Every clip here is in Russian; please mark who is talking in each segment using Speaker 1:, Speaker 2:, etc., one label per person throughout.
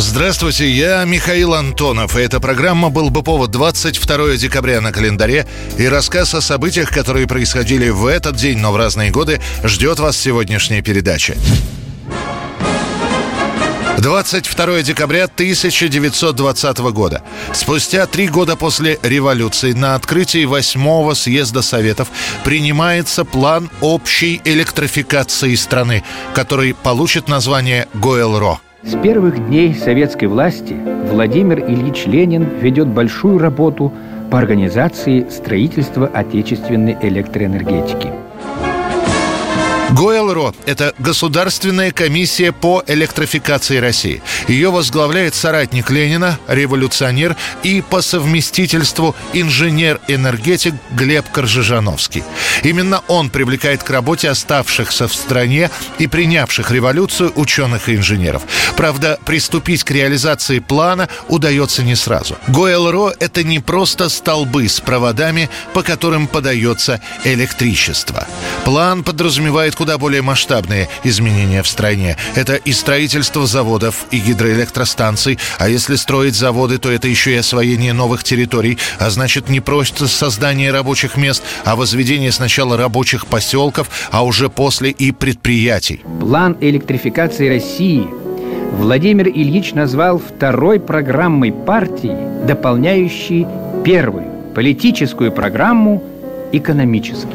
Speaker 1: Здравствуйте, я Михаил Антонов, и эта программа «Был бы повод» 22 декабря на календаре, и рассказ о событиях, которые происходили в этот день, но в разные годы, ждет вас сегодняшняя передача. 22 декабря 1920 года. Спустя три года после революции на открытии восьмого съезда Советов принимается план общей электрификации страны, который получит название ГОЭЛРО.
Speaker 2: С первых дней советской власти Владимир Ильич Ленин ведет большую работу по организации строительства отечественной электроэнергетики.
Speaker 1: ГОЭЛРО – это Государственная комиссия по электрификации России. Ее возглавляет соратник Ленина, революционер и по совместительству инженер-энергетик Глеб Коржижановский. Именно он привлекает к работе оставшихся в стране и принявших революцию ученых и инженеров. Правда, приступить к реализации плана удается не сразу. ГОЭЛРО – это не просто столбы с проводами, по которым подается электричество. План подразумевает куда более масштабные изменения в стране. Это и строительство заводов, и гидроэлектростанций. А если строить заводы, то это еще и освоение новых территорий. А значит, не просто создание рабочих мест, а возведение сначала рабочих поселков, а уже после и предприятий.
Speaker 2: План электрификации России Владимир Ильич назвал второй программой партии, дополняющей первую политическую программу экономическую.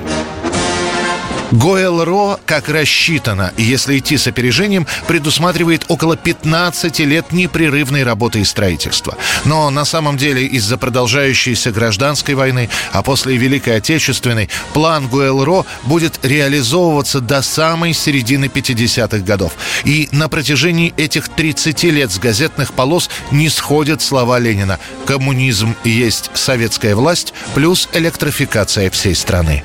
Speaker 1: ГОЭЛРО, как рассчитано, если идти с опережением, предусматривает около 15 лет непрерывной работы и строительства. Но на самом деле из-за продолжающейся гражданской войны, а после Великой Отечественной, план ГОЭЛРО будет реализовываться до самой середины 50-х годов. И на протяжении этих 30 лет с газетных полос не сходят слова Ленина «Коммунизм есть советская власть плюс электрификация всей страны».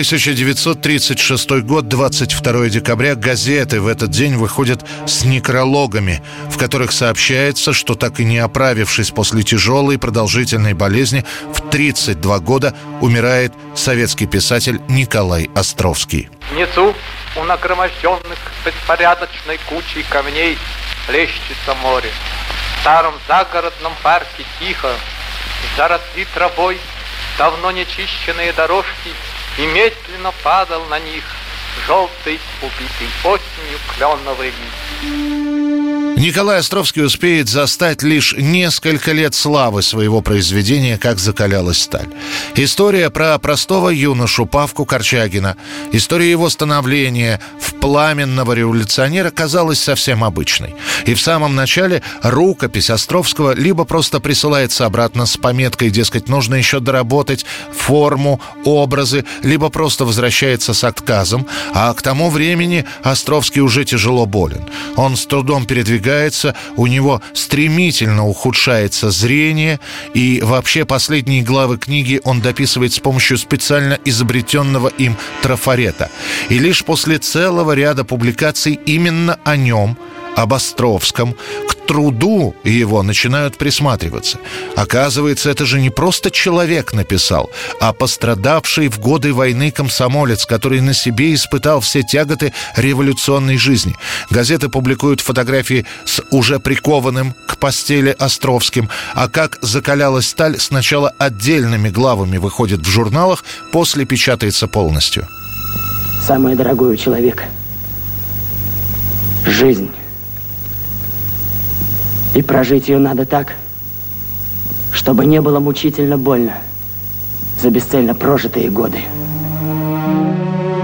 Speaker 1: 1936 год, 22 декабря, газеты в этот день выходят с некрологами, в которых сообщается, что так и не оправившись после тяжелой продолжительной болезни, в 32 года умирает советский писатель Николай Островский.
Speaker 3: Внизу у нагроможденных беспорядочной кучей камней плещется море. В старом загородном парке тихо, заросли травой, давно нечищенные дорожки — и медленно падал на них желтый, убитый осенью кленовый лист.
Speaker 1: Николай Островский успеет застать лишь несколько лет славы своего произведения «Как закалялась сталь». История про простого юношу Павку Корчагина, история его становления в пламенного революционера казалась совсем обычной. И в самом начале рукопись Островского либо просто присылается обратно с пометкой, дескать, нужно еще доработать форму, образы, либо просто возвращается с отказом, а к тому времени Островский уже тяжело болен. Он с трудом передвигается напрягается, у него стремительно ухудшается зрение, и вообще последние главы книги он дописывает с помощью специально изобретенного им трафарета. И лишь после целого ряда публикаций именно о нем – об Островском, к труду его начинают присматриваться. Оказывается, это же не просто человек написал, а пострадавший в годы войны комсомолец, который на себе испытал все тяготы революционной жизни. Газеты публикуют фотографии с уже прикованным к постели Островским, а как закалялась сталь сначала отдельными главами выходит в журналах, после печатается полностью.
Speaker 4: Самое дорогое у человека – жизнь. И прожить ее надо так, чтобы не было мучительно больно за бесцельно прожитые годы.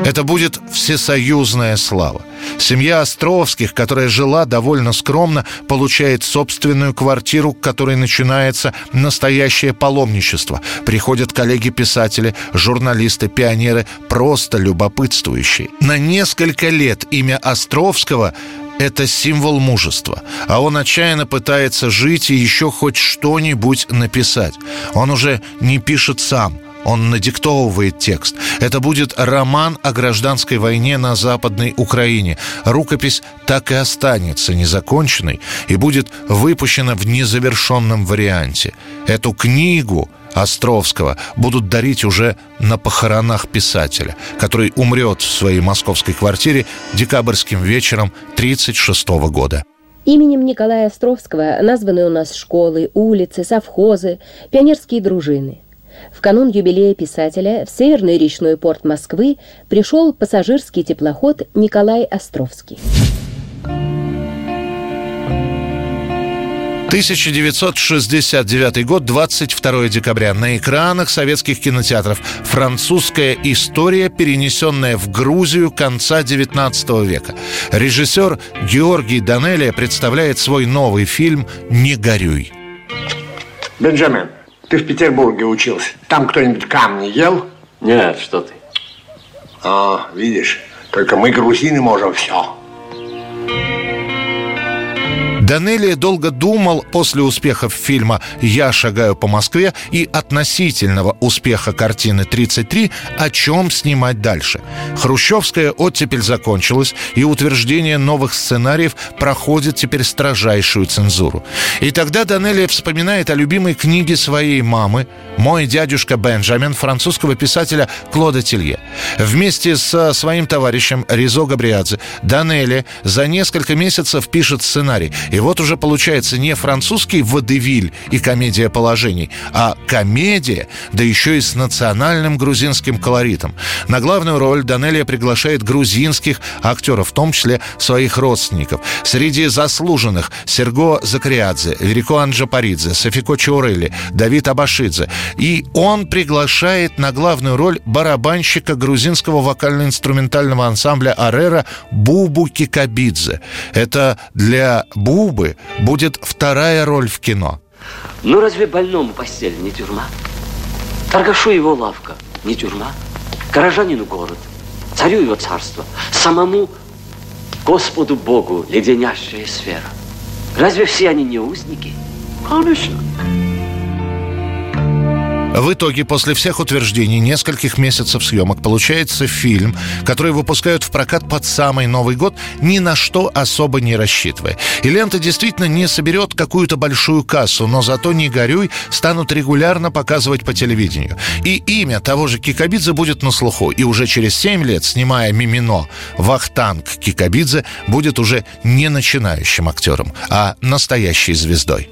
Speaker 1: Это будет всесоюзная слава. Семья Островских, которая жила довольно скромно, получает собственную квартиру, к которой начинается настоящее паломничество. Приходят коллеги-писатели, журналисты, пионеры, просто любопытствующие. На несколько лет имя Островского – это символ мужества. А он отчаянно пытается жить и еще хоть что-нибудь написать. Он уже не пишет сам – он надиктовывает текст. Это будет роман о гражданской войне на Западной Украине. Рукопись так и останется незаконченной и будет выпущена в незавершенном варианте. Эту книгу Островского будут дарить уже на похоронах писателя, который умрет в своей московской квартире декабрьским вечером 1936 года.
Speaker 5: Именем Николая Островского названы у нас школы, улицы, совхозы, пионерские дружины – в канун юбилея писателя в Северный речной порт Москвы пришел пассажирский теплоход Николай Островский.
Speaker 1: 1969 год, 22 декабря. На экранах советских кинотеатров французская история, перенесенная в Грузию конца 19 века. Режиссер Георгий Данелия представляет свой новый фильм «Не горюй».
Speaker 6: Бенджамин, ты в Петербурге учился. Там кто-нибудь камни ел?
Speaker 7: Нет, что ты.
Speaker 6: А, видишь, только мы, грузины, можем все.
Speaker 1: Данелия долго думал после успехов фильма «Я шагаю по Москве» и относительного успеха картины «33», о чем снимать дальше. Хрущевская оттепель закончилась, и утверждение новых сценариев проходит теперь строжайшую цензуру. И тогда Данелия вспоминает о любимой книге своей мамы «Мой дядюшка Бенджамин» французского писателя Клода Телье. Вместе со своим товарищем Ризо Габриадзе Данелия за несколько месяцев пишет сценарий – и вот уже получается не французский водевиль и комедия положений, а комедия, да еще и с национальным грузинским колоритом. На главную роль Данелия приглашает грузинских актеров, в том числе своих родственников. Среди заслуженных Серго Закриадзе, Верико Анджапаридзе, Софико Чорели, Давид Абашидзе. И он приглашает на главную роль барабанщика грузинского вокально-инструментального ансамбля «Арера» Бубу Кикабидзе. Это для Бубу губы будет вторая роль в кино.
Speaker 7: Ну разве больному постель не тюрьма? Торгашу его лавка не тюрьма? Горожанину город, царю его царство, самому Господу Богу леденящая сфера. Разве все они не узники? Конечно.
Speaker 1: В итоге, после всех утверждений, нескольких месяцев съемок, получается фильм, который выпускают в прокат под самый Новый год, ни на что особо не рассчитывая. И лента действительно не соберет какую-то большую кассу, но зато «Не горюй» станут регулярно показывать по телевидению. И имя того же Кикабидзе будет на слуху. И уже через 7 лет, снимая «Мимино», Вахтанг Кикабидзе будет уже не начинающим актером, а настоящей звездой.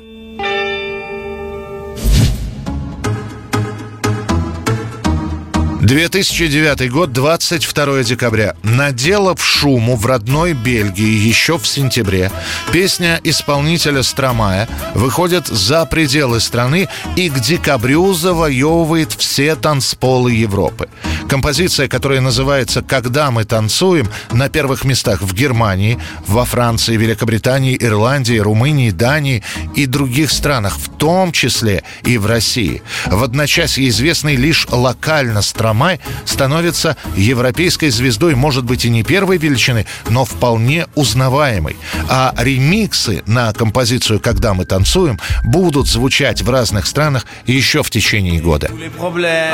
Speaker 1: 2009 год, 22 декабря. Наделав шуму в родной Бельгии еще в сентябре, песня исполнителя Стромая выходит за пределы страны и к декабрю завоевывает все танцполы Европы. Композиция, которая называется «Когда мы танцуем», на первых местах в Германии, во Франции, Великобритании, Ирландии, Румынии, Дании и других странах, в том числе и в России. В одночасье известный лишь локально Стромай Май становится европейской звездой, может быть и не первой величины, но вполне узнаваемой. А ремиксы на композицию «Когда мы танцуем» будут звучать в разных странах еще в течение года.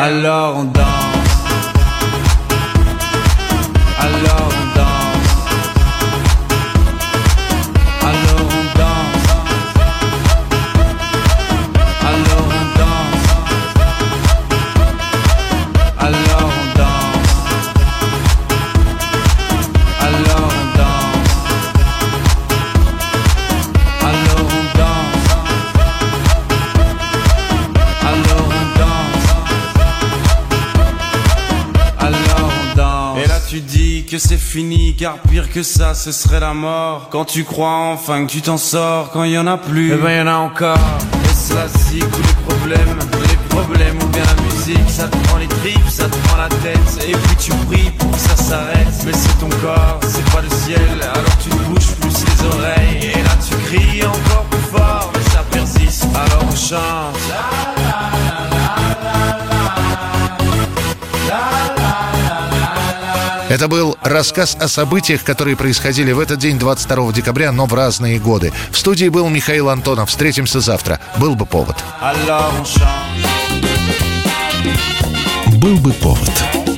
Speaker 1: Alors alone.
Speaker 8: Que c'est fini, car pire que ça, ce serait la mort. Quand tu crois enfin que tu t'en sors, quand il y en a plus, eh ben y en a encore. Est-ce la zik ou les problèmes, les problèmes ou bien la musique, ça te prend les tripes, ça te prend la tête, et puis tu pries pour que ça s'arrête. Mais c'est ton corps, c'est pas le ciel, alors tu te bouges plus les oreilles, et là tu cries encore plus fort, mais ça persiste, alors on chante.
Speaker 1: Это был рассказ о событиях, которые происходили в этот день, 22 декабря, но в разные годы. В студии был Михаил Антонов. Встретимся завтра. Был бы повод.
Speaker 9: Был бы повод.